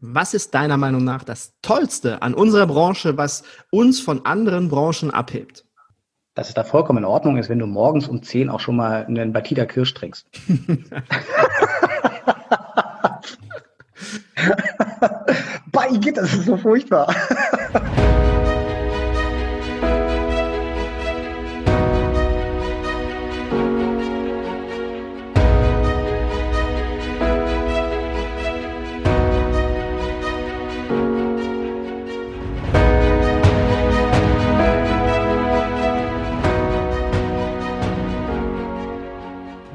Was ist deiner Meinung nach das Tollste an unserer Branche, was uns von anderen Branchen abhebt? Dass es da vollkommen in Ordnung ist, wenn du morgens um 10 auch schon mal einen Batida Kirsch trinkst. Bei geht das ist so furchtbar.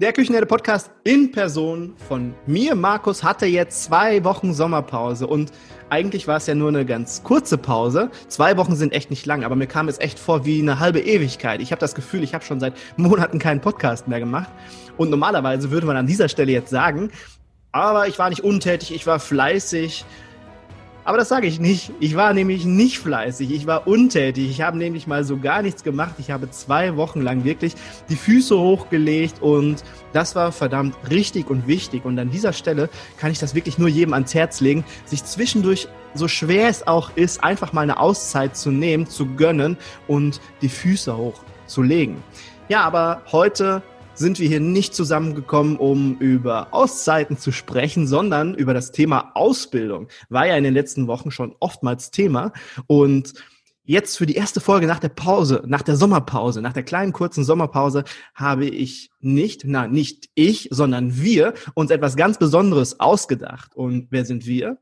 Der Küchenherde Podcast in Person von mir, Markus, hatte jetzt zwei Wochen Sommerpause und eigentlich war es ja nur eine ganz kurze Pause. Zwei Wochen sind echt nicht lang, aber mir kam es echt vor wie eine halbe Ewigkeit. Ich habe das Gefühl, ich habe schon seit Monaten keinen Podcast mehr gemacht und normalerweise würde man an dieser Stelle jetzt sagen, aber ich war nicht untätig, ich war fleißig aber das sage ich nicht. Ich war nämlich nicht fleißig. Ich war untätig. Ich habe nämlich mal so gar nichts gemacht. Ich habe zwei Wochen lang wirklich die Füße hochgelegt und das war verdammt richtig und wichtig. Und an dieser Stelle kann ich das wirklich nur jedem ans Herz legen, sich zwischendurch, so schwer es auch ist, einfach mal eine Auszeit zu nehmen, zu gönnen und die Füße hochzulegen. Ja, aber heute sind wir hier nicht zusammengekommen, um über Auszeiten zu sprechen, sondern über das Thema Ausbildung. War ja in den letzten Wochen schon oftmals Thema. Und jetzt für die erste Folge nach der Pause, nach der Sommerpause, nach der kleinen kurzen Sommerpause, habe ich nicht, na, nicht ich, sondern wir uns etwas ganz Besonderes ausgedacht. Und wer sind wir?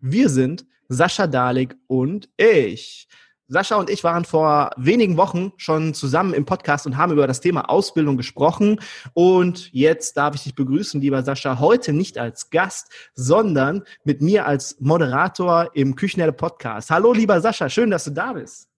Wir sind Sascha Dalik und ich. Sascha und ich waren vor wenigen Wochen schon zusammen im Podcast und haben über das Thema Ausbildung gesprochen. Und jetzt darf ich dich begrüßen, lieber Sascha, heute nicht als Gast, sondern mit mir als Moderator im Küchenherde Podcast. Hallo, lieber Sascha, schön, dass du da bist.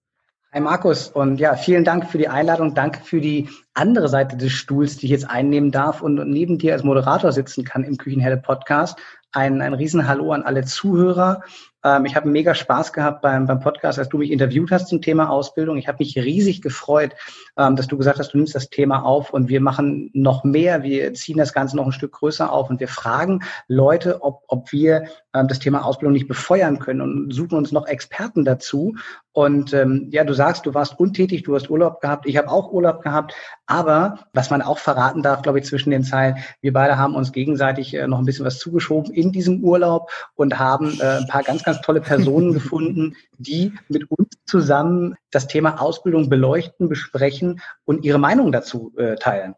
Hi Markus und ja, vielen Dank für die Einladung. Danke für die andere Seite des Stuhls, die ich jetzt einnehmen darf und neben dir als Moderator sitzen kann im Küchenherde Podcast. Ein, ein Riesenhallo an alle Zuhörer ähm, ich habe mega Spaß gehabt beim, beim Podcast, als du mich interviewt hast zum Thema Ausbildung. Ich habe mich riesig gefreut, ähm, dass du gesagt hast, du nimmst das Thema auf und wir machen noch mehr. Wir ziehen das Ganze noch ein Stück größer auf und wir fragen Leute, ob, ob wir das Thema Ausbildung nicht befeuern können und suchen uns noch Experten dazu. Und ähm, ja, du sagst, du warst untätig, du hast Urlaub gehabt. Ich habe auch Urlaub gehabt. Aber was man auch verraten darf, glaube ich, zwischen den Zeilen, wir beide haben uns gegenseitig äh, noch ein bisschen was zugeschoben in diesem Urlaub und haben äh, ein paar ganz, ganz tolle Personen gefunden, die mit uns zusammen das Thema Ausbildung beleuchten, besprechen und ihre Meinung dazu äh, teilen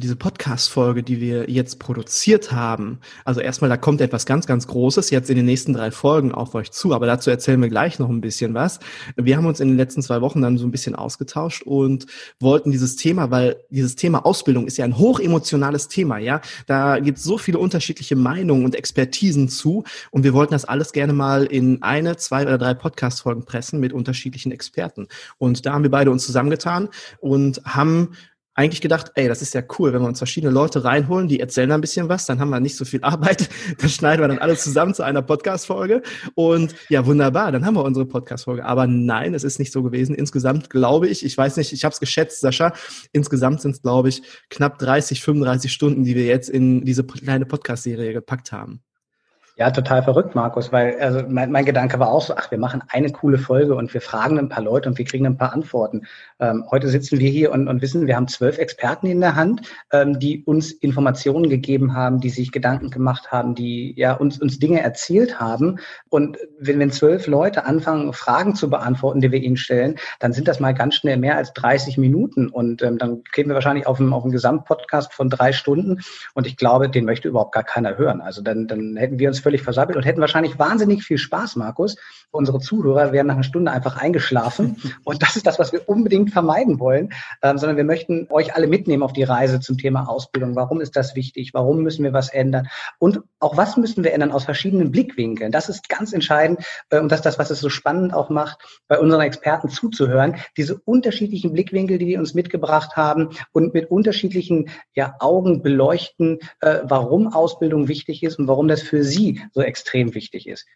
diese Podcast-Folge, die wir jetzt produziert haben, also erstmal, da kommt etwas ganz, ganz Großes jetzt in den nächsten drei Folgen auf euch zu, aber dazu erzählen wir gleich noch ein bisschen was. Wir haben uns in den letzten zwei Wochen dann so ein bisschen ausgetauscht und wollten dieses Thema, weil dieses Thema Ausbildung ist ja ein hochemotionales Thema, ja. Da gibt es so viele unterschiedliche Meinungen und Expertisen zu und wir wollten das alles gerne mal in eine, zwei oder drei Podcast-Folgen pressen mit unterschiedlichen Experten. Und da haben wir beide uns zusammengetan und haben eigentlich gedacht, ey, das ist ja cool, wenn wir uns verschiedene Leute reinholen, die erzählen ein bisschen was, dann haben wir nicht so viel Arbeit, das schneiden wir dann alles zusammen zu einer Podcast-Folge und ja, wunderbar, dann haben wir unsere Podcast-Folge. Aber nein, es ist nicht so gewesen. Insgesamt glaube ich, ich weiß nicht, ich habe es geschätzt, Sascha, insgesamt sind es, glaube ich, knapp 30, 35 Stunden, die wir jetzt in diese kleine Podcast-Serie gepackt haben. Ja, total verrückt, Markus, weil also mein, mein Gedanke war auch so, ach, wir machen eine coole Folge und wir fragen ein paar Leute und wir kriegen ein paar Antworten. Ähm, heute sitzen wir hier und, und wissen, wir haben zwölf Experten in der Hand, ähm, die uns Informationen gegeben haben, die sich Gedanken gemacht haben, die ja uns, uns Dinge erzählt haben. Und wenn, wenn zwölf Leute anfangen, Fragen zu beantworten, die wir ihnen stellen, dann sind das mal ganz schnell mehr als 30 Minuten. Und ähm, dann kämen wir wahrscheinlich auf einen, auf einen Gesamtpodcast von drei Stunden. Und ich glaube, den möchte überhaupt gar keiner hören. Also dann, dann hätten wir uns völlig versammelt und hätten wahrscheinlich wahnsinnig viel Spaß, Markus. Unsere Zuhörer wären nach einer Stunde einfach eingeschlafen. Und das ist das, was wir unbedingt vermeiden wollen, ähm, sondern wir möchten euch alle mitnehmen auf die Reise zum Thema Ausbildung. Warum ist das wichtig? Warum müssen wir was ändern? Und auch was müssen wir ändern aus verschiedenen Blickwinkeln? Das ist ganz entscheidend. Äh, und das ist das, was es so spannend auch macht, bei unseren Experten zuzuhören. Diese unterschiedlichen Blickwinkel, die die uns mitgebracht haben und mit unterschiedlichen ja, Augen beleuchten, äh, warum Ausbildung wichtig ist und warum das für sie so extrem wichtig ist.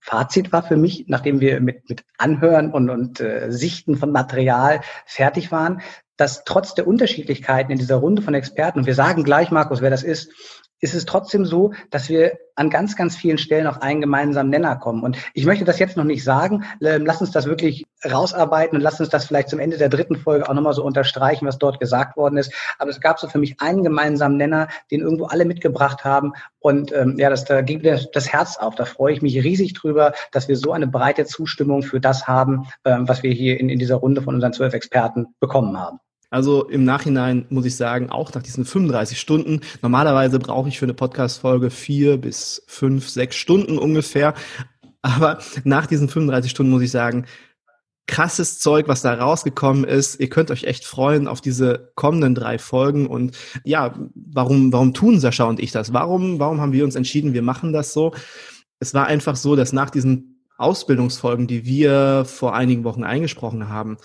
Fazit war für mich, nachdem wir mit, mit Anhören und, und äh, Sichten von Material fertig waren, dass trotz der Unterschiedlichkeiten in dieser Runde von Experten, und wir sagen gleich, Markus, wer das ist, ist es trotzdem so, dass wir an ganz, ganz vielen Stellen auf einen gemeinsamen Nenner kommen. Und ich möchte das jetzt noch nicht sagen. Ähm, lass uns das wirklich rausarbeiten und lass uns das vielleicht zum Ende der dritten Folge auch nochmal so unterstreichen, was dort gesagt worden ist. Aber es gab so für mich einen gemeinsamen Nenner, den irgendwo alle mitgebracht haben. Und ähm, ja, das, da ging mir das Herz auf. Da freue ich mich riesig drüber, dass wir so eine breite Zustimmung für das haben, ähm, was wir hier in, in dieser Runde von unseren zwölf Experten bekommen haben. Also im Nachhinein muss ich sagen, auch nach diesen 35 Stunden, normalerweise brauche ich für eine Podcast-Folge vier bis fünf, sechs Stunden ungefähr. Aber nach diesen 35 Stunden muss ich sagen, krasses Zeug, was da rausgekommen ist. Ihr könnt euch echt freuen auf diese kommenden drei Folgen. Und ja, warum, warum tun Sascha und ich das? Warum, warum haben wir uns entschieden, wir machen das so? Es war einfach so, dass nach diesen Ausbildungsfolgen, die wir vor einigen Wochen eingesprochen haben,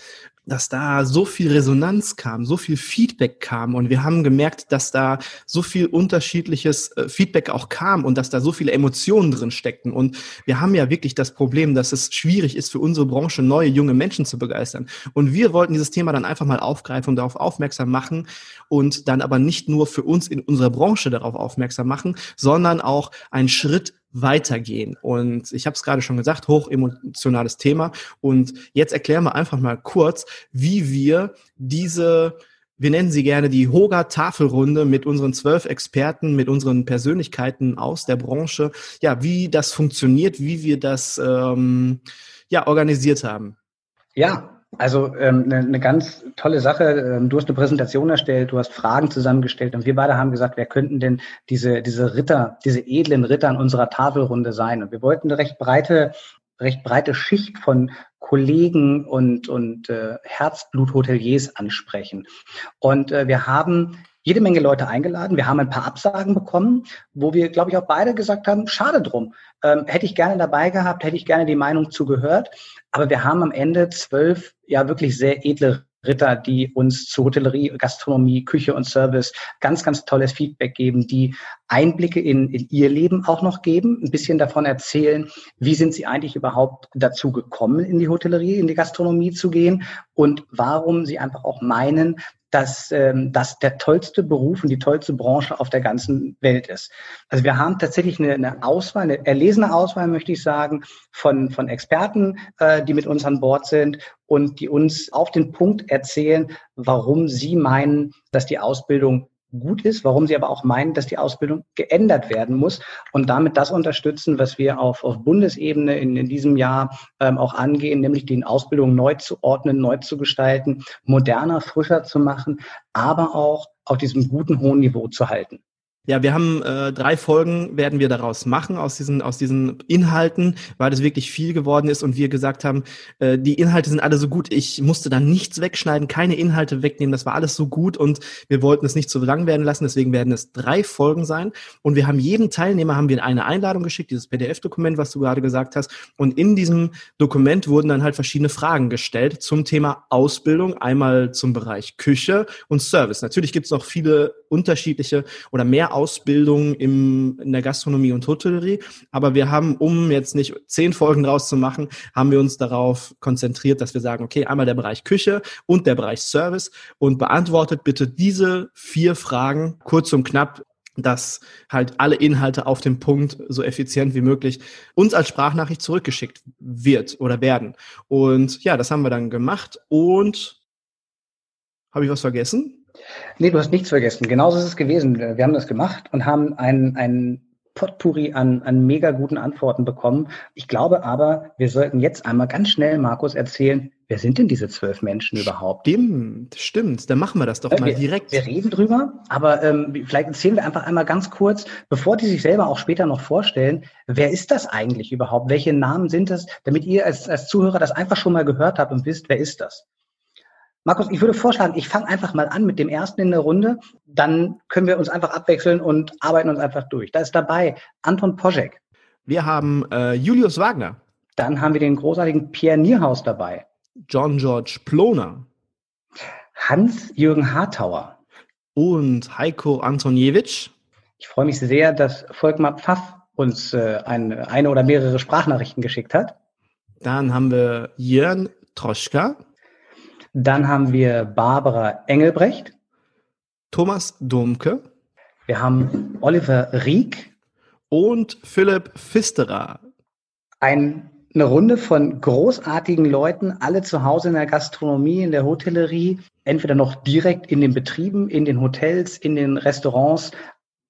dass da so viel Resonanz kam, so viel Feedback kam und wir haben gemerkt, dass da so viel unterschiedliches äh, Feedback auch kam und dass da so viele Emotionen drin steckten. Und wir haben ja wirklich das Problem, dass es schwierig ist für unsere Branche, neue junge Menschen zu begeistern. Und wir wollten dieses Thema dann einfach mal aufgreifen und darauf aufmerksam machen und dann aber nicht nur für uns in unserer Branche darauf aufmerksam machen, sondern auch einen Schritt weitergehen. Und ich habe es gerade schon gesagt, hochemotionales Thema. Und jetzt erklären wir einfach mal kurz, wie wir diese wir nennen sie gerne die Hoga-Tafelrunde mit unseren zwölf Experten, mit unseren Persönlichkeiten aus der Branche, ja, wie das funktioniert, wie wir das ähm, ja organisiert haben. Ja, also ähm, eine, eine ganz tolle Sache. Ähm, du hast eine Präsentation erstellt, du hast Fragen zusammengestellt und wir beide haben gesagt, wer könnten denn diese, diese Ritter, diese edlen Ritter an unserer Tafelrunde sein? Und wir wollten eine recht breite, recht breite Schicht von Kollegen und, und äh, Herzbluthoteliers ansprechen. Und äh, wir haben jede Menge Leute eingeladen. Wir haben ein paar Absagen bekommen, wo wir, glaube ich, auch beide gesagt haben, schade drum. Ähm, hätte ich gerne dabei gehabt, hätte ich gerne die Meinung zugehört. Aber wir haben am Ende zwölf ja wirklich sehr edle Ritter, die uns zu Hotellerie, Gastronomie, Küche und Service ganz, ganz tolles Feedback geben, die Einblicke in, in ihr Leben auch noch geben, ein bisschen davon erzählen, wie sind sie eigentlich überhaupt dazu gekommen, in die Hotellerie, in die Gastronomie zu gehen und warum sie einfach auch meinen, dass ähm, das der tollste Beruf und die tollste Branche auf der ganzen Welt ist. Also wir haben tatsächlich eine, eine Auswahl, eine erlesene Auswahl, möchte ich sagen, von, von Experten, äh, die mit uns an Bord sind und die uns auf den Punkt erzählen, warum sie meinen, dass die Ausbildung gut ist, warum sie aber auch meinen, dass die Ausbildung geändert werden muss und damit das unterstützen, was wir auf, auf Bundesebene in, in diesem Jahr ähm, auch angehen, nämlich die Ausbildung neu zu ordnen, neu zu gestalten, moderner, frischer zu machen, aber auch auf diesem guten, hohen Niveau zu halten. Ja, wir haben äh, drei Folgen werden wir daraus machen aus diesen aus diesen Inhalten, weil das wirklich viel geworden ist und wir gesagt haben, äh, die Inhalte sind alle so gut. Ich musste da nichts wegschneiden, keine Inhalte wegnehmen. Das war alles so gut und wir wollten es nicht zu lang werden lassen. Deswegen werden es drei Folgen sein und wir haben jedem Teilnehmer haben wir eine Einladung geschickt, dieses PDF-Dokument, was du gerade gesagt hast. Und in diesem Dokument wurden dann halt verschiedene Fragen gestellt zum Thema Ausbildung, einmal zum Bereich Küche und Service. Natürlich gibt es noch viele unterschiedliche oder mehr Ausbildung im, in der Gastronomie und Hotellerie. Aber wir haben, um jetzt nicht zehn Folgen draus zu machen, haben wir uns darauf konzentriert, dass wir sagen, okay, einmal der Bereich Küche und der Bereich Service und beantwortet bitte diese vier Fragen kurz und knapp dass halt alle Inhalte auf dem Punkt so effizient wie möglich uns als Sprachnachricht zurückgeschickt wird oder werden. Und ja, das haben wir dann gemacht und habe ich was vergessen? Nee, du hast nichts vergessen. Genauso ist es gewesen. Wir haben das gemacht und haben ein, ein Potpourri an, an mega guten Antworten bekommen. Ich glaube aber, wir sollten jetzt einmal ganz schnell, Markus, erzählen, wer sind denn diese zwölf Menschen überhaupt? Stimmt, stimmt. Dann machen wir das doch äh, mal wir, direkt. Wir reden drüber, aber ähm, vielleicht erzählen wir einfach einmal ganz kurz, bevor die sich selber auch später noch vorstellen, wer ist das eigentlich überhaupt? Welche Namen sind es, damit ihr als, als Zuhörer das einfach schon mal gehört habt und wisst, wer ist das? Markus, ich würde vorschlagen, ich fange einfach mal an mit dem ersten in der Runde. Dann können wir uns einfach abwechseln und arbeiten uns einfach durch. Da ist dabei Anton Poschek. Wir haben äh, Julius Wagner. Dann haben wir den großartigen Pierre Nierhaus dabei. John George Ploner. Hans-Jürgen Hartauer. Und Heiko Antoniewicz. Ich freue mich sehr, dass Volkmar Pfaff uns äh, eine, eine oder mehrere Sprachnachrichten geschickt hat. Dann haben wir Jörn Troschka. Dann haben wir Barbara Engelbrecht. Thomas Domke. Wir haben Oliver Rieck. Und Philipp Pfisterer. Ein, eine Runde von großartigen Leuten, alle zu Hause in der Gastronomie, in der Hotellerie, entweder noch direkt in den Betrieben, in den Hotels, in den Restaurants,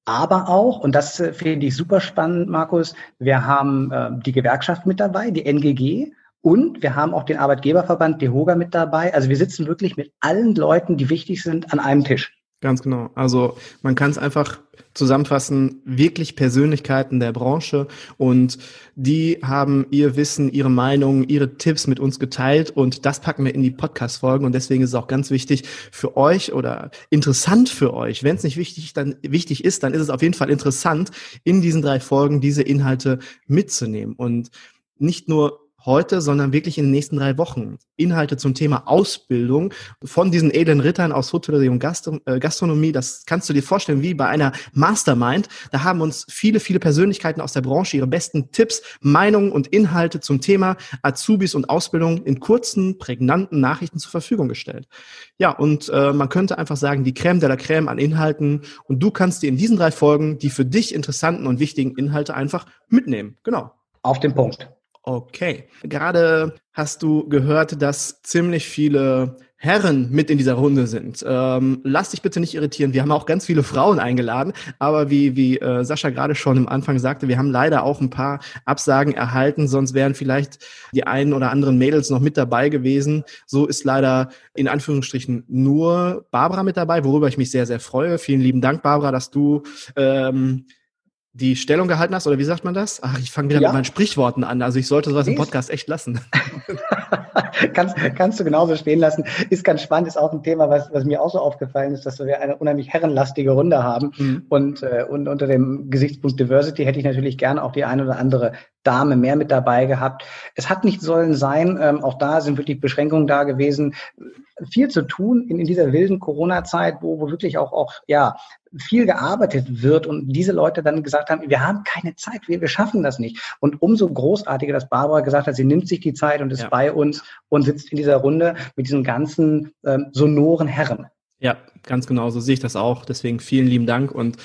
aber auch, und das äh, finde ich super spannend, Markus, wir haben äh, die Gewerkschaft mit dabei, die NGG, und wir haben auch den Arbeitgeberverband DEHOGA mit dabei. Also wir sitzen wirklich mit allen Leuten, die wichtig sind, an einem Tisch. Ganz genau. Also man kann es einfach zusammenfassen, wirklich Persönlichkeiten der Branche und die haben ihr Wissen, ihre Meinung, ihre Tipps mit uns geteilt und das packen wir in die Podcast-Folgen und deswegen ist es auch ganz wichtig für euch oder interessant für euch. Wenn es nicht wichtig, dann, wichtig ist, dann ist es auf jeden Fall interessant, in diesen drei Folgen diese Inhalte mitzunehmen und nicht nur heute, sondern wirklich in den nächsten drei Wochen. Inhalte zum Thema Ausbildung von diesen edlen Rittern aus Hotellerie und äh, Gastronomie. Das kannst du dir vorstellen wie bei einer Mastermind. Da haben uns viele, viele Persönlichkeiten aus der Branche ihre besten Tipps, Meinungen und Inhalte zum Thema Azubis und Ausbildung in kurzen, prägnanten Nachrichten zur Verfügung gestellt. Ja, und äh, man könnte einfach sagen, die Crème de la Crème an Inhalten. Und du kannst dir in diesen drei Folgen die für dich interessanten und wichtigen Inhalte einfach mitnehmen. Genau. Auf den Punkt. Okay. Gerade hast du gehört, dass ziemlich viele Herren mit in dieser Runde sind. Ähm, lass dich bitte nicht irritieren. Wir haben auch ganz viele Frauen eingeladen, aber wie, wie äh, Sascha gerade schon am Anfang sagte, wir haben leider auch ein paar Absagen erhalten, sonst wären vielleicht die einen oder anderen Mädels noch mit dabei gewesen. So ist leider in Anführungsstrichen nur Barbara mit dabei, worüber ich mich sehr, sehr freue. Vielen lieben Dank, Barbara, dass du ähm, die Stellung gehalten hast, oder wie sagt man das? Ach, ich fange wieder ja. mit meinen Sprichworten an. Also ich sollte sowas im Podcast echt lassen. kannst, kannst du genauso stehen lassen. Ist ganz spannend, ist auch ein Thema, was, was mir auch so aufgefallen ist, dass wir eine unheimlich herrenlastige Runde haben. Mhm. Und, äh, und unter dem Gesichtspunkt Diversity hätte ich natürlich gerne auch die eine oder andere Dame mehr mit dabei gehabt. Es hat nicht sollen sein, ähm, auch da sind wirklich Beschränkungen da gewesen. Viel zu tun in, in dieser wilden Corona-Zeit, wo, wo wirklich auch, auch ja, viel gearbeitet wird und diese Leute dann gesagt haben, wir haben keine Zeit, wir, wir schaffen das nicht. Und umso großartiger, dass Barbara gesagt hat, sie nimmt sich die Zeit und ist ja. bei uns und sitzt in dieser Runde mit diesen ganzen ähm, sonoren Herren. Ja, ganz genau, so sehe ich das auch. Deswegen vielen lieben Dank und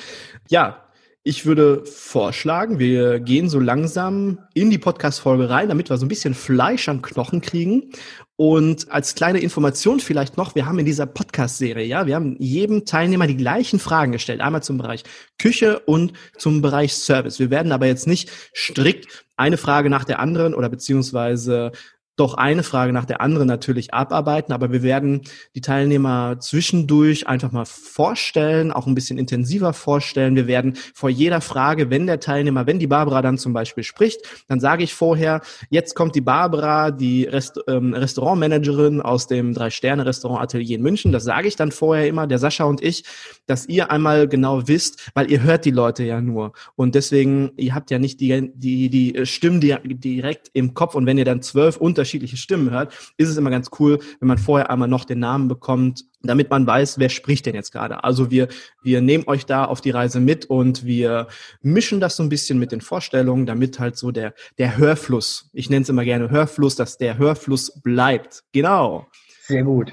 ja, ich würde vorschlagen, wir gehen so langsam in die Podcast-Folge rein, damit wir so ein bisschen Fleisch am Knochen kriegen. Und als kleine Information vielleicht noch, wir haben in dieser Podcast-Serie, ja, wir haben jedem Teilnehmer die gleichen Fragen gestellt. Einmal zum Bereich Küche und zum Bereich Service. Wir werden aber jetzt nicht strikt eine Frage nach der anderen oder beziehungsweise doch eine Frage nach der anderen natürlich abarbeiten, aber wir werden die Teilnehmer zwischendurch einfach mal vorstellen, auch ein bisschen intensiver vorstellen. Wir werden vor jeder Frage, wenn der Teilnehmer, wenn die Barbara dann zum Beispiel spricht, dann sage ich vorher, jetzt kommt die Barbara, die Rest, ähm, Restaurantmanagerin aus dem Drei-Sterne-Restaurant Atelier in München. Das sage ich dann vorher immer, der Sascha und ich, dass ihr einmal genau wisst, weil ihr hört die Leute ja nur. Und deswegen, ihr habt ja nicht die, die, die Stimmen direkt im Kopf und wenn ihr dann zwölf Unterschiedliche unterschiedliche Stimmen hört, ist es immer ganz cool, wenn man vorher einmal noch den Namen bekommt, damit man weiß, wer spricht denn jetzt gerade. Also wir, wir nehmen euch da auf die Reise mit und wir mischen das so ein bisschen mit den Vorstellungen, damit halt so der, der Hörfluss, ich nenne es immer gerne Hörfluss, dass der Hörfluss bleibt. Genau. Sehr gut.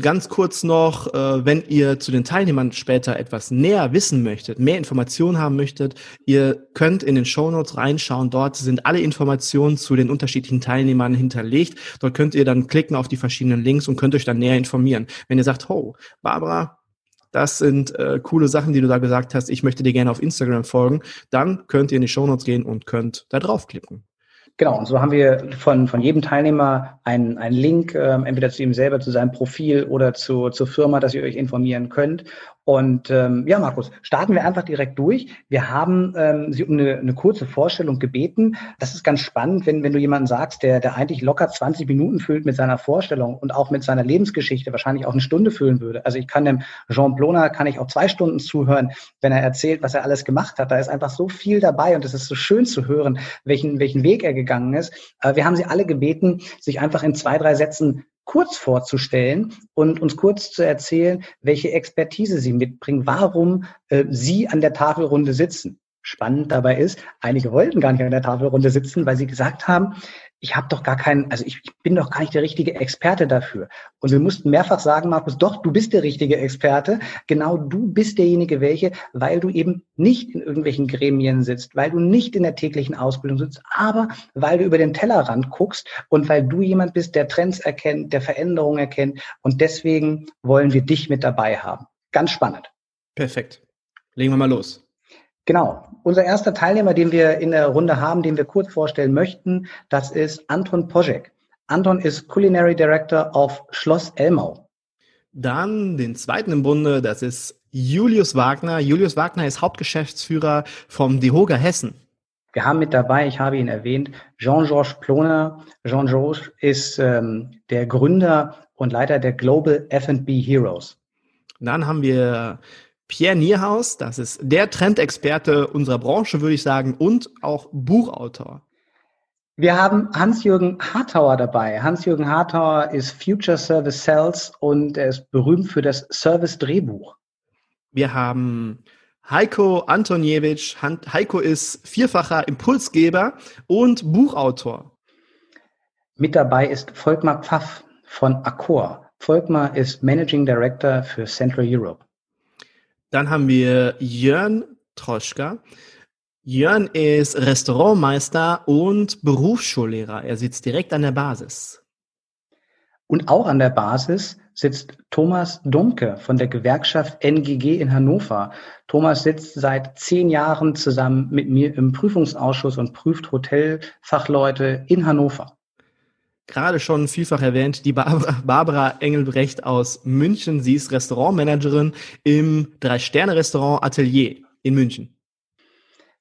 Ganz kurz noch, äh, wenn ihr zu den Teilnehmern später etwas näher wissen möchtet, mehr Informationen haben möchtet, ihr könnt in den Show Notes reinschauen. Dort sind alle Informationen zu den unterschiedlichen Teilnehmern hinterlegt. Dort könnt ihr dann klicken auf die verschiedenen Links und könnt euch dann näher informieren. Wenn ihr sagt, oh, Barbara, das sind äh, coole Sachen, die du da gesagt hast, ich möchte dir gerne auf Instagram folgen, dann könnt ihr in die Show Notes gehen und könnt da draufklicken. Genau, und so haben wir von, von jedem Teilnehmer einen, einen Link, äh, entweder zu ihm selber, zu seinem Profil oder zu, zur Firma, dass ihr euch informieren könnt. Und ähm, ja, Markus, starten wir einfach direkt durch. Wir haben ähm, Sie um eine, eine kurze Vorstellung gebeten. Das ist ganz spannend, wenn, wenn du jemanden sagst, der, der eigentlich locker 20 Minuten füllt mit seiner Vorstellung und auch mit seiner Lebensgeschichte, wahrscheinlich auch eine Stunde füllen würde. Also ich kann dem Jean Bloner, kann ich auch zwei Stunden zuhören, wenn er erzählt, was er alles gemacht hat. Da ist einfach so viel dabei und es ist so schön zu hören, welchen, welchen Weg er gegangen ist. Äh, wir haben Sie alle gebeten, sich einfach in zwei, drei Sätzen kurz vorzustellen und uns kurz zu erzählen, welche Expertise Sie mitbringen, warum äh, Sie an der Tafelrunde sitzen. Spannend dabei ist, einige wollten gar nicht an der Tafelrunde sitzen, weil sie gesagt haben, ich habe doch gar keinen, also ich, ich, bin doch gar nicht der richtige Experte dafür. Und wir mussten mehrfach sagen, Markus, doch, du bist der richtige Experte. Genau du bist derjenige, welche, weil du eben nicht in irgendwelchen Gremien sitzt, weil du nicht in der täglichen Ausbildung sitzt, aber weil du über den Tellerrand guckst und weil du jemand bist, der Trends erkennt, der Veränderungen erkennt. Und deswegen wollen wir dich mit dabei haben. Ganz spannend. Perfekt. Legen wir mal los. Genau. Unser erster Teilnehmer, den wir in der Runde haben, den wir kurz vorstellen möchten, das ist Anton Požek. Anton ist Culinary Director auf Schloss Elmau. Dann den zweiten im Bunde, das ist Julius Wagner. Julius Wagner ist Hauptgeschäftsführer vom DeHoga Hessen. Wir haben mit dabei, ich habe ihn erwähnt, Jean-Georges Ploner. Jean-Georges ist ähm, der Gründer und Leiter der Global F&B Heroes. Dann haben wir Pierre Nierhaus, das ist der Trendexperte unserer Branche, würde ich sagen, und auch Buchautor. Wir haben Hans-Jürgen Hartauer dabei. Hans-Jürgen Hartauer ist Future Service Sales und er ist berühmt für das Service-Drehbuch. Wir haben Heiko Antoniewicz. Heiko ist vierfacher Impulsgeber und Buchautor. Mit dabei ist Volkmar Pfaff von Accor. Volkmar ist Managing Director für Central Europe. Dann haben wir Jörn Troschka. Jörn ist Restaurantmeister und Berufsschullehrer. Er sitzt direkt an der Basis. Und auch an der Basis sitzt Thomas Dumke von der Gewerkschaft NGG in Hannover. Thomas sitzt seit zehn Jahren zusammen mit mir im Prüfungsausschuss und prüft Hotelfachleute in Hannover gerade schon vielfach erwähnt, die Barbara, Barbara Engelbrecht aus München. Sie ist Restaurantmanagerin im Drei-Sterne-Restaurant Atelier in München.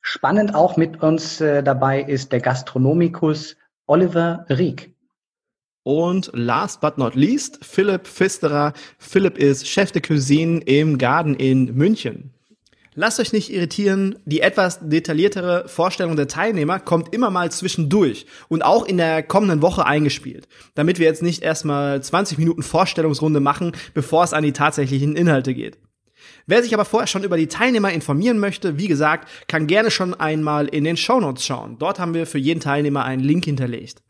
Spannend auch mit uns äh, dabei ist der Gastronomikus Oliver Rieck. Und last but not least, Philipp Pfisterer. Philipp ist Chef de Cuisine im Garden in München. Lasst euch nicht irritieren, die etwas detailliertere Vorstellung der Teilnehmer kommt immer mal zwischendurch und auch in der kommenden Woche eingespielt, damit wir jetzt nicht erstmal 20 Minuten Vorstellungsrunde machen, bevor es an die tatsächlichen Inhalte geht. Wer sich aber vorher schon über die Teilnehmer informieren möchte, wie gesagt, kann gerne schon einmal in den Shownotes schauen. Dort haben wir für jeden Teilnehmer einen Link hinterlegt.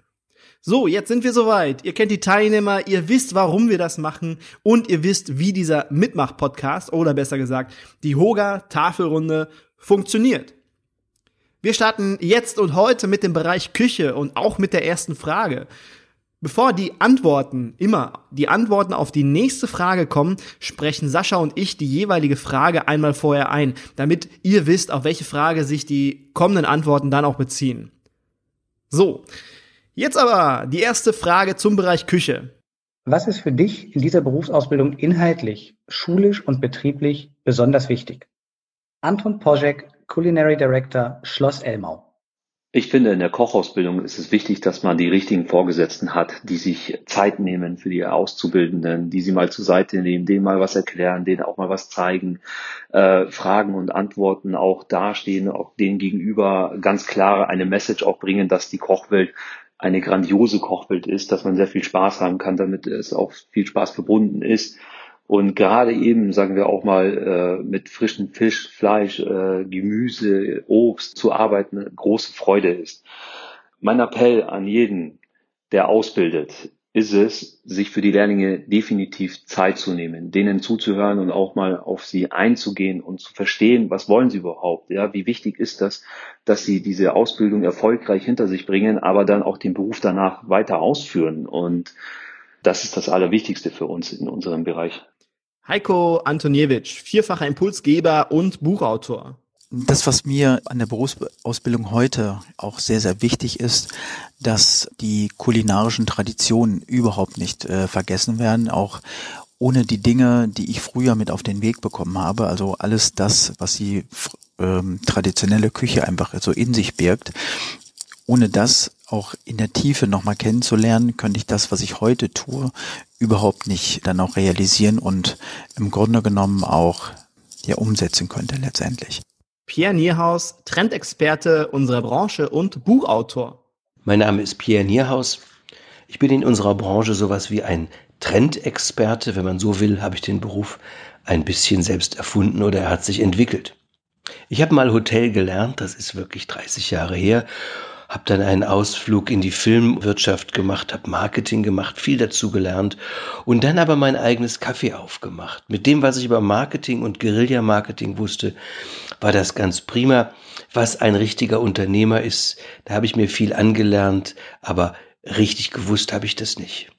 So, jetzt sind wir soweit. Ihr kennt die Teilnehmer, ihr wisst, warum wir das machen und ihr wisst, wie dieser Mitmach-Podcast oder besser gesagt die Hoga-Tafelrunde funktioniert. Wir starten jetzt und heute mit dem Bereich Küche und auch mit der ersten Frage. Bevor die Antworten, immer die Antworten auf die nächste Frage kommen, sprechen Sascha und ich die jeweilige Frage einmal vorher ein, damit ihr wisst, auf welche Frage sich die kommenden Antworten dann auch beziehen. So, Jetzt aber die erste Frage zum Bereich Küche. Was ist für dich in dieser Berufsausbildung inhaltlich, schulisch und betrieblich besonders wichtig? Anton Požek, Culinary Director, Schloss Elmau. Ich finde, in der Kochausbildung ist es wichtig, dass man die richtigen Vorgesetzten hat, die sich Zeit nehmen für die Auszubildenden, die sie mal zur Seite nehmen, denen mal was erklären, denen auch mal was zeigen, äh, Fragen und Antworten auch dastehen, auch denen gegenüber ganz klar eine Message auch bringen, dass die Kochwelt eine grandiose Kochwelt ist, dass man sehr viel Spaß haben kann, damit es auch viel Spaß verbunden ist. Und gerade eben, sagen wir auch mal, äh, mit frischem Fisch, Fleisch, äh, Gemüse, Obst zu arbeiten, große Freude ist. Mein Appell an jeden, der ausbildet, ist es, sich für die Lehrlinge definitiv Zeit zu nehmen, denen zuzuhören und auch mal auf sie einzugehen und zu verstehen, was wollen sie überhaupt, ja, wie wichtig ist das, dass sie diese Ausbildung erfolgreich hinter sich bringen, aber dann auch den Beruf danach weiter ausführen und das ist das Allerwichtigste für uns in unserem Bereich. Heiko Antoniewicz, vierfacher Impulsgeber und Buchautor. Das, was mir an der Berufsausbildung heute auch sehr, sehr wichtig ist, dass die kulinarischen Traditionen überhaupt nicht äh, vergessen werden, auch ohne die Dinge, die ich früher mit auf den Weg bekommen habe, also alles das, was die ähm, traditionelle Küche einfach so in sich birgt, ohne das auch in der Tiefe nochmal kennenzulernen, könnte ich das, was ich heute tue, überhaupt nicht dann auch realisieren und im Grunde genommen auch ja umsetzen könnte letztendlich. Pierre Nierhaus, Trendexperte unserer Branche und Buchautor. Mein Name ist Pierre Nierhaus. Ich bin in unserer Branche sowas wie ein Trendexperte. Wenn man so will, habe ich den Beruf ein bisschen selbst erfunden oder er hat sich entwickelt. Ich habe mal Hotel gelernt, das ist wirklich 30 Jahre her habe dann einen Ausflug in die Filmwirtschaft gemacht, habe Marketing gemacht, viel dazu gelernt und dann aber mein eigenes Kaffee aufgemacht. Mit dem, was ich über Marketing und Guerilla-Marketing wusste, war das ganz prima. Was ein richtiger Unternehmer ist, da habe ich mir viel angelernt, aber richtig gewusst habe ich das nicht.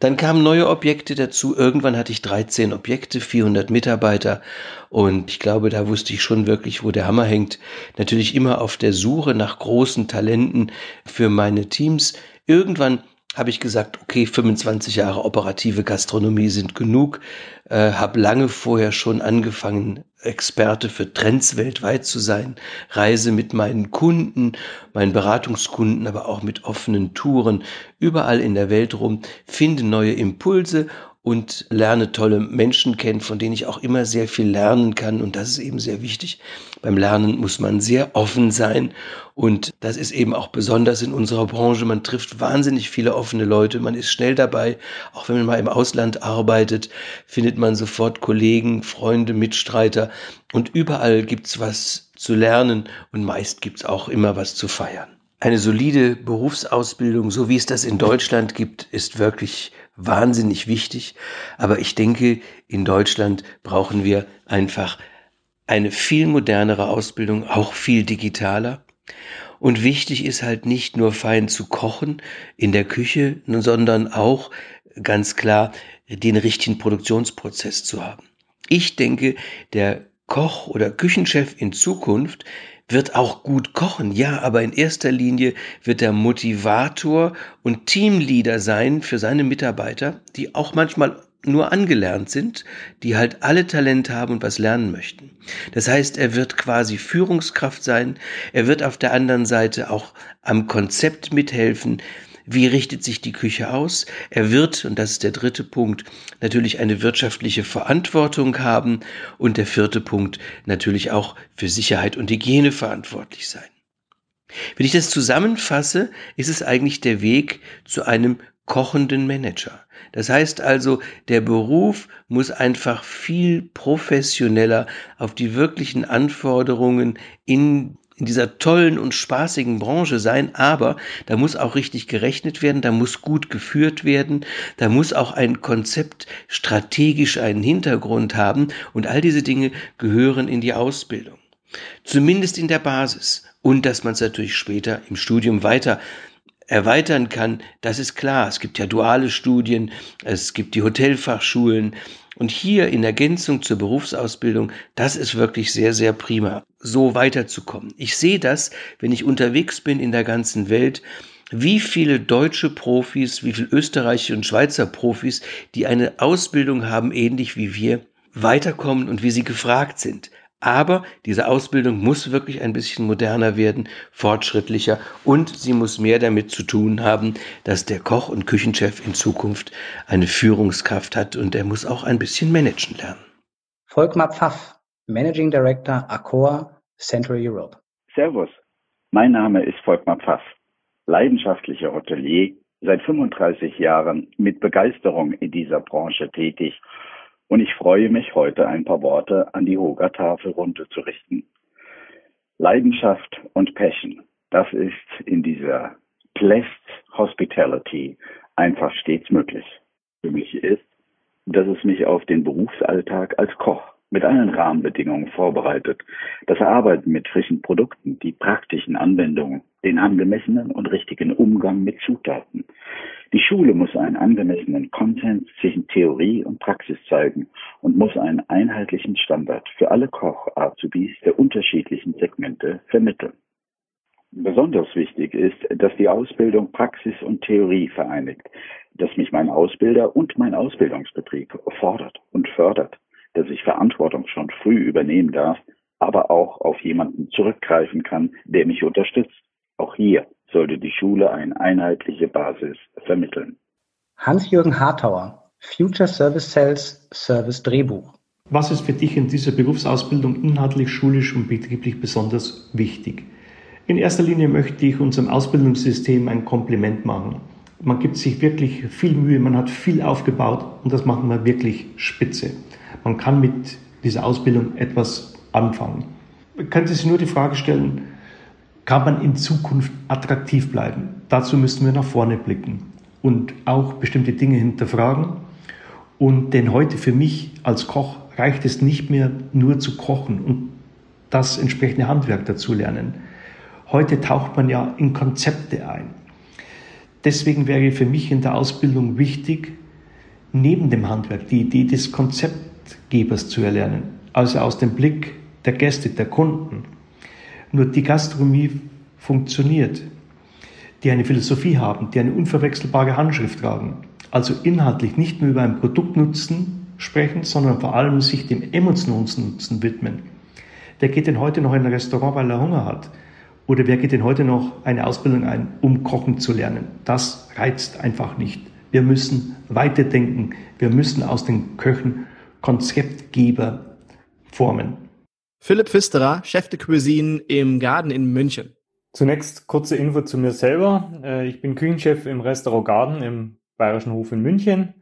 Dann kamen neue Objekte dazu. Irgendwann hatte ich 13 Objekte, 400 Mitarbeiter. Und ich glaube, da wusste ich schon wirklich, wo der Hammer hängt. Natürlich immer auf der Suche nach großen Talenten für meine Teams. Irgendwann habe ich gesagt, okay, 25 Jahre operative Gastronomie sind genug. Äh, habe lange vorher schon angefangen, Experte für Trends weltweit zu sein. Reise mit meinen Kunden, meinen Beratungskunden, aber auch mit offenen Touren überall in der Welt rum, finde neue Impulse und lerne tolle Menschen kennen, von denen ich auch immer sehr viel lernen kann. Und das ist eben sehr wichtig. Beim Lernen muss man sehr offen sein. Und das ist eben auch besonders in unserer Branche. Man trifft wahnsinnig viele offene Leute. Man ist schnell dabei. Auch wenn man mal im Ausland arbeitet, findet man sofort Kollegen, Freunde, Mitstreiter. Und überall gibt's was zu lernen. Und meist gibt's auch immer was zu feiern. Eine solide Berufsausbildung, so wie es das in Deutschland gibt, ist wirklich wahnsinnig wichtig. Aber ich denke, in Deutschland brauchen wir einfach eine viel modernere Ausbildung, auch viel digitaler. Und wichtig ist halt nicht nur fein zu kochen in der Küche, sondern auch ganz klar den richtigen Produktionsprozess zu haben. Ich denke, der Koch oder Küchenchef in Zukunft wird auch gut kochen, ja, aber in erster Linie wird er Motivator und Teamleader sein für seine Mitarbeiter, die auch manchmal nur angelernt sind, die halt alle Talent haben und was lernen möchten. Das heißt, er wird quasi Führungskraft sein, er wird auf der anderen Seite auch am Konzept mithelfen, wie richtet sich die Küche aus? Er wird, und das ist der dritte Punkt, natürlich eine wirtschaftliche Verantwortung haben und der vierte Punkt natürlich auch für Sicherheit und Hygiene verantwortlich sein. Wenn ich das zusammenfasse, ist es eigentlich der Weg zu einem kochenden Manager. Das heißt also, der Beruf muss einfach viel professioneller auf die wirklichen Anforderungen in in dieser tollen und spaßigen Branche sein, aber da muss auch richtig gerechnet werden, da muss gut geführt werden, da muss auch ein Konzept strategisch einen Hintergrund haben und all diese Dinge gehören in die Ausbildung. Zumindest in der Basis. Und dass man es natürlich später im Studium weiter erweitern kann, das ist klar. Es gibt ja duale Studien, es gibt die Hotelfachschulen, und hier in Ergänzung zur Berufsausbildung, das ist wirklich sehr, sehr prima, so weiterzukommen. Ich sehe das, wenn ich unterwegs bin in der ganzen Welt, wie viele deutsche Profis, wie viele österreichische und Schweizer Profis, die eine Ausbildung haben, ähnlich wie wir, weiterkommen und wie sie gefragt sind. Aber diese Ausbildung muss wirklich ein bisschen moderner werden, fortschrittlicher und sie muss mehr damit zu tun haben, dass der Koch und Küchenchef in Zukunft eine Führungskraft hat und er muss auch ein bisschen managen lernen. Volkmar Pfaff, Managing Director Accor Central Europe. Servus, mein Name ist Volkmar Pfaff, leidenschaftlicher Hotelier, seit 35 Jahren mit Begeisterung in dieser Branche tätig und ich freue mich heute ein paar Worte an die Hoga-Tafel runterzurichten. Leidenschaft und Passion, das ist in dieser Blessed Hospitality einfach stets möglich. Für mich ist, dass es mich auf den Berufsalltag als Koch mit allen Rahmenbedingungen vorbereitet. Das Arbeiten mit frischen Produkten, die praktischen Anwendungen, den angemessenen und richtigen Umgang mit Zutaten. Die Schule muss einen angemessenen Konsens zwischen Theorie und Praxis zeigen und muss einen einheitlichen Standard für alle Koch-Azubis der unterschiedlichen Segmente vermitteln. Besonders wichtig ist, dass die Ausbildung Praxis und Theorie vereinigt, dass mich mein Ausbilder und mein Ausbildungsbetrieb fordert und fördert dass ich Verantwortung schon früh übernehmen darf, aber auch auf jemanden zurückgreifen kann, der mich unterstützt. Auch hier sollte die Schule eine einheitliche Basis vermitteln. Hans-Jürgen Hartauer, Future Service Sales Service Drehbuch. Was ist für dich in dieser Berufsausbildung inhaltlich, schulisch und betrieblich besonders wichtig? In erster Linie möchte ich unserem Ausbildungssystem ein Kompliment machen. Man gibt sich wirklich viel Mühe, man hat viel aufgebaut und das machen wir wirklich spitze. Man kann mit dieser Ausbildung etwas anfangen. Man könnte sich nur die Frage stellen, kann man in Zukunft attraktiv bleiben? Dazu müssen wir nach vorne blicken und auch bestimmte Dinge hinterfragen. Und denn heute für mich als Koch reicht es nicht mehr nur zu kochen und das entsprechende Handwerk dazu lernen. Heute taucht man ja in Konzepte ein. Deswegen wäre für mich in der Ausbildung wichtig, neben dem Handwerk die Idee des Konzepts Gebers zu erlernen, also aus dem Blick der Gäste, der Kunden. Nur die Gastronomie funktioniert, die eine Philosophie haben, die eine unverwechselbare Handschrift tragen, also inhaltlich nicht nur über ein Produktnutzen sprechen, sondern vor allem sich dem Emotionsnutzen widmen. Wer geht denn heute noch in ein Restaurant, weil er Hunger hat? Oder wer geht denn heute noch eine Ausbildung ein, um kochen zu lernen? Das reizt einfach nicht. Wir müssen weiterdenken. Wir müssen aus den Köchen Konzeptgeber formen. Philipp Pfisterer, Chef de Cuisine im Garden in München. Zunächst kurze Info zu mir selber. Äh, ich bin Küchenchef im Restaurant Garden im Bayerischen Hof in München.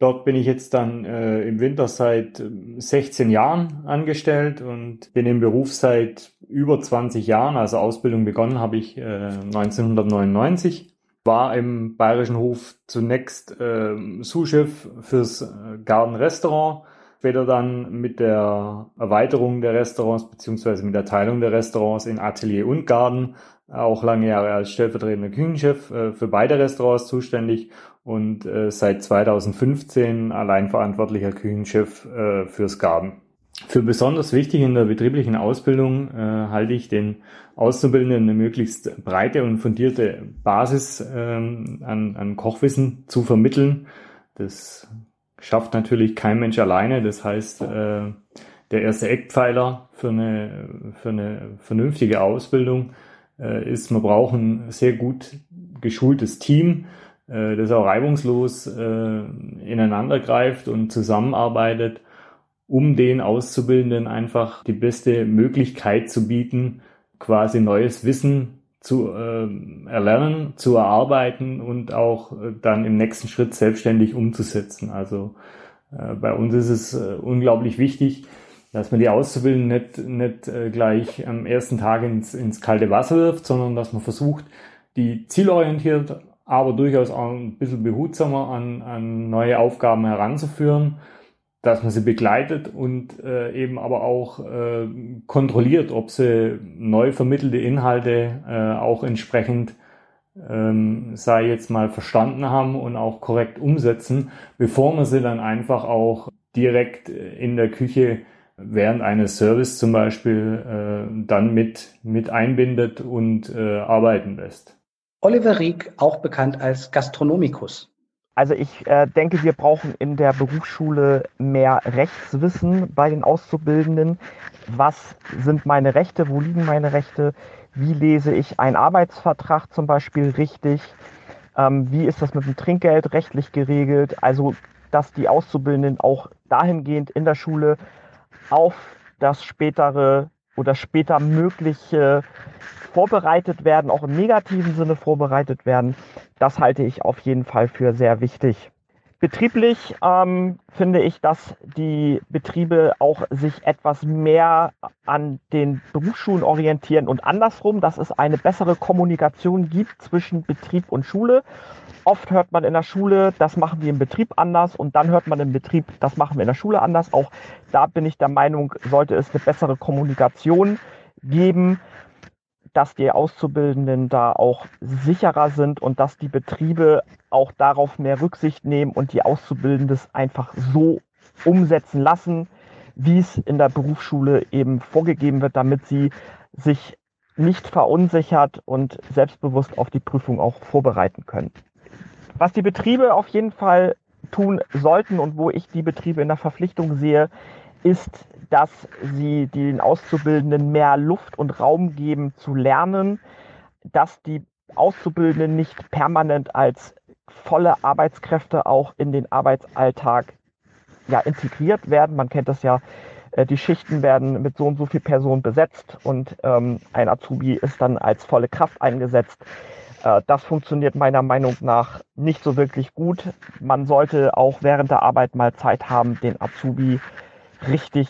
Dort bin ich jetzt dann äh, im Winter seit 16 Jahren angestellt und bin im Beruf seit über 20 Jahren. Also Ausbildung begonnen habe ich äh, 1999 war im Bayerischen Hof zunächst äh, Sous-Chef fürs äh, Garden Restaurant, später dann mit der Erweiterung der Restaurants beziehungsweise mit der Teilung der Restaurants in Atelier und Garden, auch lange Jahre als stellvertretender Küchenchef äh, für beide Restaurants zuständig und äh, seit 2015 allein verantwortlicher Küchenchef äh, fürs Garden. Für besonders wichtig in der betrieblichen Ausbildung äh, halte ich den Auszubildenden eine möglichst breite und fundierte Basis ähm, an, an Kochwissen zu vermitteln. Das schafft natürlich kein Mensch alleine. Das heißt, äh, der erste Eckpfeiler für eine, für eine vernünftige Ausbildung äh, ist, man braucht ein sehr gut geschultes Team, äh, das auch reibungslos äh, ineinander greift und zusammenarbeitet um den Auszubildenden einfach die beste Möglichkeit zu bieten, quasi neues Wissen zu äh, erlernen, zu erarbeiten und auch äh, dann im nächsten Schritt selbstständig umzusetzen. Also äh, bei uns ist es äh, unglaublich wichtig, dass man die Auszubildenden nicht, nicht äh, gleich am ersten Tag ins, ins kalte Wasser wirft, sondern dass man versucht, die zielorientiert, aber durchaus auch ein bisschen behutsamer an, an neue Aufgaben heranzuführen dass man sie begleitet und äh, eben aber auch äh, kontrolliert, ob sie neu vermittelte Inhalte äh, auch entsprechend, ähm, sei jetzt mal verstanden haben und auch korrekt umsetzen, bevor man sie dann einfach auch direkt in der Küche während eines Service zum Beispiel äh, dann mit, mit einbindet und äh, arbeiten lässt. Oliver Rieck, auch bekannt als Gastronomikus. Also ich äh, denke, wir brauchen in der Berufsschule mehr Rechtswissen bei den Auszubildenden. Was sind meine Rechte? Wo liegen meine Rechte? Wie lese ich einen Arbeitsvertrag zum Beispiel richtig? Ähm, wie ist das mit dem Trinkgeld rechtlich geregelt? Also, dass die Auszubildenden auch dahingehend in der Schule auf das spätere oder später mögliche vorbereitet werden, auch im negativen Sinne vorbereitet werden, das halte ich auf jeden Fall für sehr wichtig. Betrieblich ähm, finde ich, dass die Betriebe auch sich etwas mehr an den Berufsschulen orientieren und andersrum, dass es eine bessere Kommunikation gibt zwischen Betrieb und Schule. Oft hört man in der Schule, das machen wir im Betrieb anders und dann hört man im Betrieb, das machen wir in der Schule anders. Auch da bin ich der Meinung, sollte es eine bessere Kommunikation geben dass die Auszubildenden da auch sicherer sind und dass die Betriebe auch darauf mehr Rücksicht nehmen und die Auszubildenden einfach so umsetzen lassen, wie es in der Berufsschule eben vorgegeben wird, damit sie sich nicht verunsichert und selbstbewusst auf die Prüfung auch vorbereiten können. Was die Betriebe auf jeden Fall tun sollten und wo ich die Betriebe in der Verpflichtung sehe, ist, dass sie den Auszubildenden mehr Luft und Raum geben zu lernen, dass die Auszubildenden nicht permanent als volle Arbeitskräfte auch in den Arbeitsalltag ja, integriert werden. Man kennt das ja, äh, die Schichten werden mit so und so viel Personen besetzt und ähm, ein Azubi ist dann als volle Kraft eingesetzt. Äh, das funktioniert meiner Meinung nach nicht so wirklich gut. Man sollte auch während der Arbeit mal Zeit haben, den Azubi richtig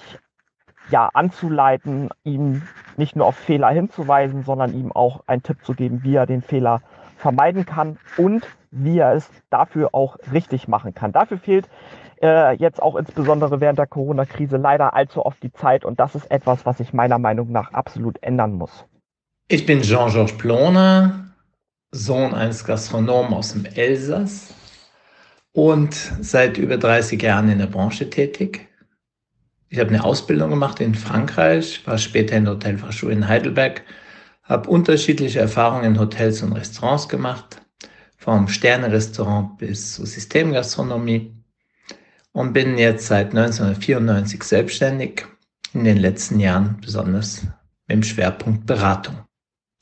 ja, anzuleiten, ihm nicht nur auf Fehler hinzuweisen, sondern ihm auch einen Tipp zu geben, wie er den Fehler vermeiden kann und wie er es dafür auch richtig machen kann. Dafür fehlt äh, jetzt auch insbesondere während der Corona-Krise leider allzu oft die Zeit und das ist etwas, was sich meiner Meinung nach absolut ändern muss. Ich bin Jean-Georges Ploner, Sohn eines Gastronomen aus dem Elsass und seit über 30 Jahren in der Branche tätig. Ich habe eine Ausbildung gemacht in Frankreich, war später in Hotelfachschule in Heidelberg, habe unterschiedliche Erfahrungen in Hotels und Restaurants gemacht, vom Sterne-Restaurant bis zur Systemgastronomie und bin jetzt seit 1994 selbstständig, in den letzten Jahren besonders mit dem Schwerpunkt Beratung.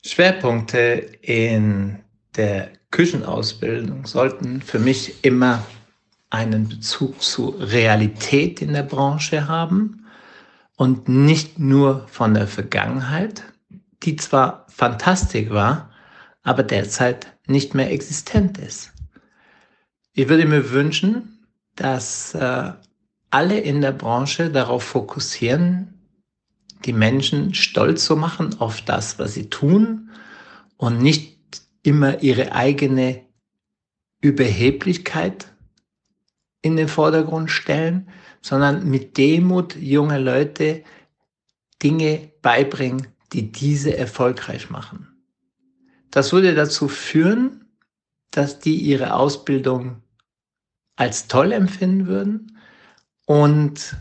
Schwerpunkte in der Küchenausbildung sollten für mich immer einen Bezug zu Realität in der Branche haben und nicht nur von der Vergangenheit, die zwar fantastisch war, aber derzeit nicht mehr existent ist. Ich würde mir wünschen, dass äh, alle in der Branche darauf fokussieren, die Menschen stolz zu machen auf das, was sie tun und nicht immer ihre eigene Überheblichkeit in den Vordergrund stellen, sondern mit Demut junge Leute Dinge beibringen, die diese erfolgreich machen. Das würde dazu führen, dass die ihre Ausbildung als toll empfinden würden und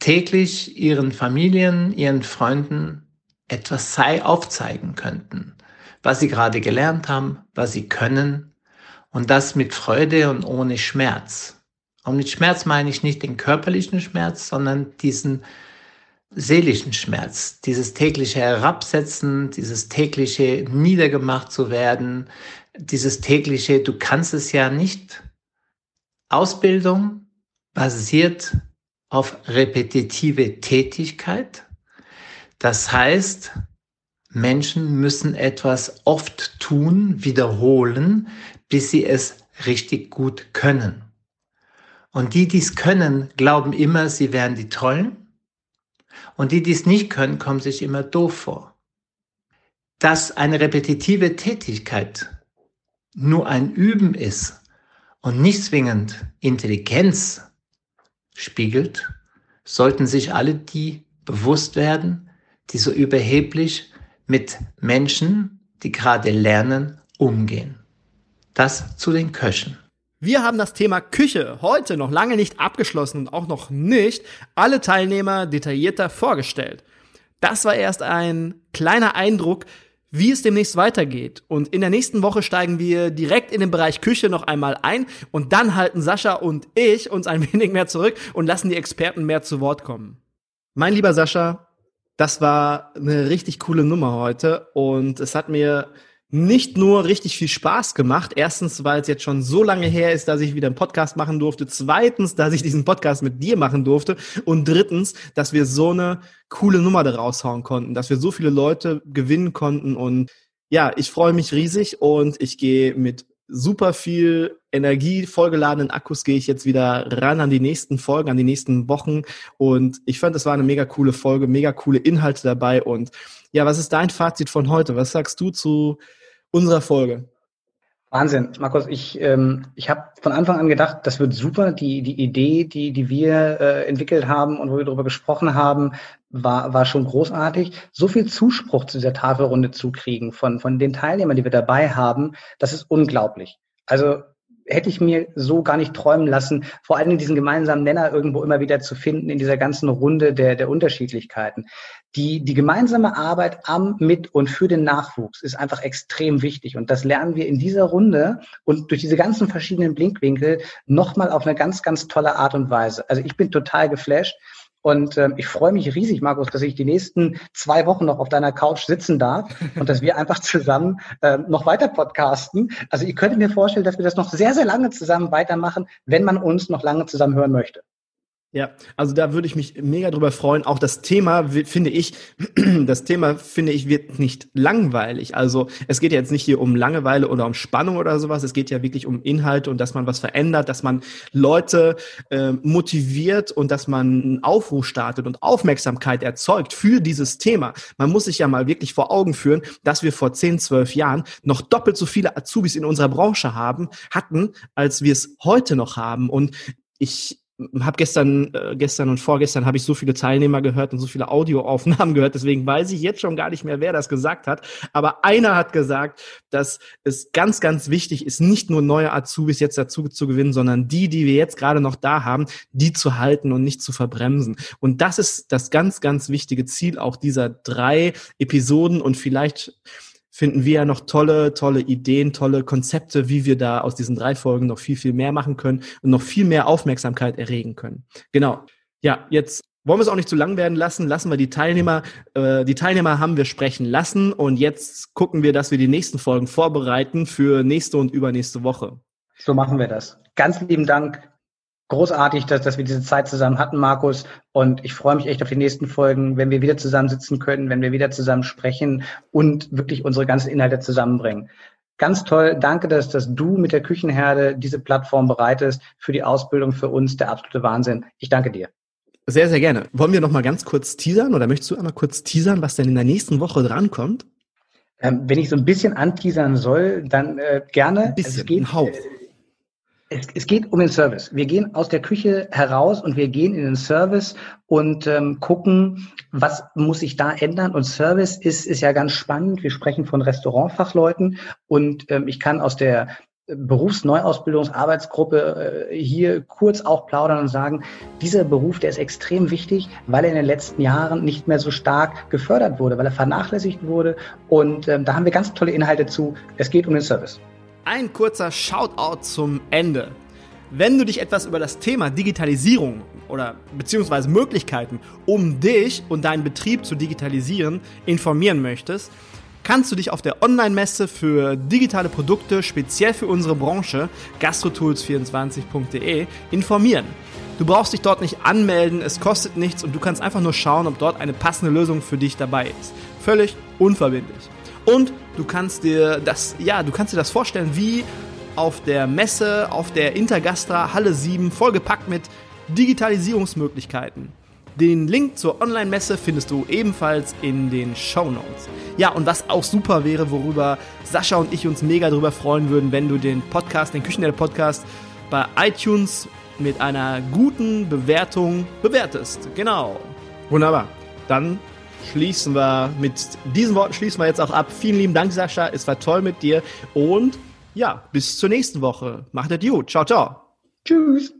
täglich ihren Familien, ihren Freunden etwas sei aufzeigen könnten, was sie gerade gelernt haben, was sie können und das mit Freude und ohne Schmerz. Und mit Schmerz meine ich nicht den körperlichen Schmerz, sondern diesen seelischen Schmerz, dieses tägliche Herabsetzen, dieses tägliche niedergemacht zu werden, dieses tägliche, du kannst es ja nicht. Ausbildung basiert auf repetitive Tätigkeit. Das heißt, Menschen müssen etwas oft tun, wiederholen, bis sie es richtig gut können. Und die, die es können, glauben immer, sie wären die Tollen. Und die, die es nicht können, kommen sich immer doof vor. Dass eine repetitive Tätigkeit nur ein Üben ist und nicht zwingend Intelligenz spiegelt, sollten sich alle die bewusst werden, die so überheblich mit Menschen, die gerade lernen, umgehen. Das zu den Köchen. Wir haben das Thema Küche heute noch lange nicht abgeschlossen und auch noch nicht alle Teilnehmer detaillierter vorgestellt. Das war erst ein kleiner Eindruck, wie es demnächst weitergeht. Und in der nächsten Woche steigen wir direkt in den Bereich Küche noch einmal ein und dann halten Sascha und ich uns ein wenig mehr zurück und lassen die Experten mehr zu Wort kommen. Mein lieber Sascha, das war eine richtig coole Nummer heute und es hat mir nicht nur richtig viel Spaß gemacht. Erstens, weil es jetzt schon so lange her ist, dass ich wieder einen Podcast machen durfte. Zweitens, dass ich diesen Podcast mit dir machen durfte. Und drittens, dass wir so eine coole Nummer da raushauen konnten, dass wir so viele Leute gewinnen konnten. Und ja, ich freue mich riesig und ich gehe mit super viel energievollgeladenen Akkus gehe ich jetzt wieder ran an die nächsten Folgen, an die nächsten Wochen. Und ich fand, es war eine mega coole Folge, mega coole Inhalte dabei. Und ja, was ist dein Fazit von heute? Was sagst du zu unserer Folge? Wahnsinn, Markus. Ich, ähm, ich habe von Anfang an gedacht, das wird super. Die, die Idee, die, die wir äh, entwickelt haben und wo wir darüber gesprochen haben, war, war schon großartig. So viel Zuspruch zu dieser Tafelrunde zu kriegen von, von den Teilnehmern, die wir dabei haben, das ist unglaublich. Also hätte ich mir so gar nicht träumen lassen, vor allem diesen gemeinsamen Nenner irgendwo immer wieder zu finden in dieser ganzen Runde der, der Unterschiedlichkeiten. Die, die gemeinsame Arbeit am, mit und für den Nachwuchs ist einfach extrem wichtig. Und das lernen wir in dieser Runde und durch diese ganzen verschiedenen Blinkwinkel nochmal auf eine ganz, ganz tolle Art und Weise. Also ich bin total geflasht. Und ähm, ich freue mich riesig, Markus, dass ich die nächsten zwei Wochen noch auf deiner Couch sitzen darf und dass wir einfach zusammen ähm, noch weiter podcasten. Also ich könnte mir vorstellen, dass wir das noch sehr, sehr lange zusammen weitermachen, wenn man uns noch lange zusammen hören möchte. Ja, also da würde ich mich mega drüber freuen. Auch das Thema, finde ich, das Thema, finde ich, wird nicht langweilig. Also es geht ja jetzt nicht hier um Langeweile oder um Spannung oder sowas. Es geht ja wirklich um Inhalte und dass man was verändert, dass man Leute äh, motiviert und dass man einen Aufruf startet und Aufmerksamkeit erzeugt für dieses Thema. Man muss sich ja mal wirklich vor Augen führen, dass wir vor 10, 12 Jahren noch doppelt so viele Azubis in unserer Branche haben, hatten, als wir es heute noch haben. Und ich habe gestern, äh, gestern und vorgestern habe ich so viele Teilnehmer gehört und so viele Audioaufnahmen gehört, deswegen weiß ich jetzt schon gar nicht mehr, wer das gesagt hat. Aber einer hat gesagt, dass es ganz, ganz wichtig ist, nicht nur neue Azubis jetzt dazu zu gewinnen, sondern die, die wir jetzt gerade noch da haben, die zu halten und nicht zu verbremsen. Und das ist das ganz, ganz wichtige Ziel auch dieser drei Episoden und vielleicht finden wir ja noch tolle, tolle Ideen, tolle Konzepte, wie wir da aus diesen drei Folgen noch viel, viel mehr machen können und noch viel mehr Aufmerksamkeit erregen können. Genau. Ja, jetzt wollen wir es auch nicht zu lang werden lassen. Lassen wir die Teilnehmer, äh, die Teilnehmer haben wir sprechen lassen und jetzt gucken wir, dass wir die nächsten Folgen vorbereiten für nächste und übernächste Woche. So machen wir das. Ganz lieben Dank großartig, dass, dass wir diese Zeit zusammen hatten, Markus. Und ich freue mich echt auf die nächsten Folgen, wenn wir wieder zusammen sitzen können, wenn wir wieder zusammen sprechen und wirklich unsere ganzen Inhalte zusammenbringen. Ganz toll. Danke, dass, dass du mit der Küchenherde diese Plattform bereitest für die Ausbildung für uns. Der absolute Wahnsinn. Ich danke dir. Sehr, sehr gerne. Wollen wir noch mal ganz kurz teasern oder möchtest du einmal kurz teasern, was denn in der nächsten Woche drankommt? Ähm, wenn ich so ein bisschen anteasern soll, dann äh, gerne. Ein bisschen, also es geht, ein Hauch. Es, es, geht um den Service. Wir gehen aus der Küche heraus und wir gehen in den Service und ähm, gucken, was muss sich da ändern. Und Service ist, ist ja ganz spannend. Wir sprechen von Restaurantfachleuten und ähm, ich kann aus der Berufsneuausbildungsarbeitsgruppe äh, hier kurz auch plaudern und sagen, dieser Beruf, der ist extrem wichtig, weil er in den letzten Jahren nicht mehr so stark gefördert wurde, weil er vernachlässigt wurde. Und ähm, da haben wir ganz tolle Inhalte zu. Es geht um den Service. Ein kurzer Shoutout zum Ende. Wenn du dich etwas über das Thema Digitalisierung oder beziehungsweise Möglichkeiten, um dich und deinen Betrieb zu digitalisieren, informieren möchtest, kannst du dich auf der Online-Messe für digitale Produkte speziell für unsere Branche gastrotools24.de informieren. Du brauchst dich dort nicht anmelden, es kostet nichts und du kannst einfach nur schauen, ob dort eine passende Lösung für dich dabei ist. Völlig unverbindlich. Und du kannst dir das, ja, du kannst dir das vorstellen wie auf der Messe, auf der Intergastra Halle 7, vollgepackt mit Digitalisierungsmöglichkeiten. Den Link zur Online-Messe findest du ebenfalls in den Show Notes. Ja, und was auch super wäre, worüber Sascha und ich uns mega drüber freuen würden, wenn du den Podcast, den Küchenherde-Podcast bei iTunes mit einer guten Bewertung bewertest. Genau. Wunderbar. Dann schließen wir mit diesen Worten schließen wir jetzt auch ab. Vielen lieben Dank, Sascha. Es war toll mit dir. Und ja, bis zur nächsten Woche. Macht es gut. Ciao, ciao. Tschüss.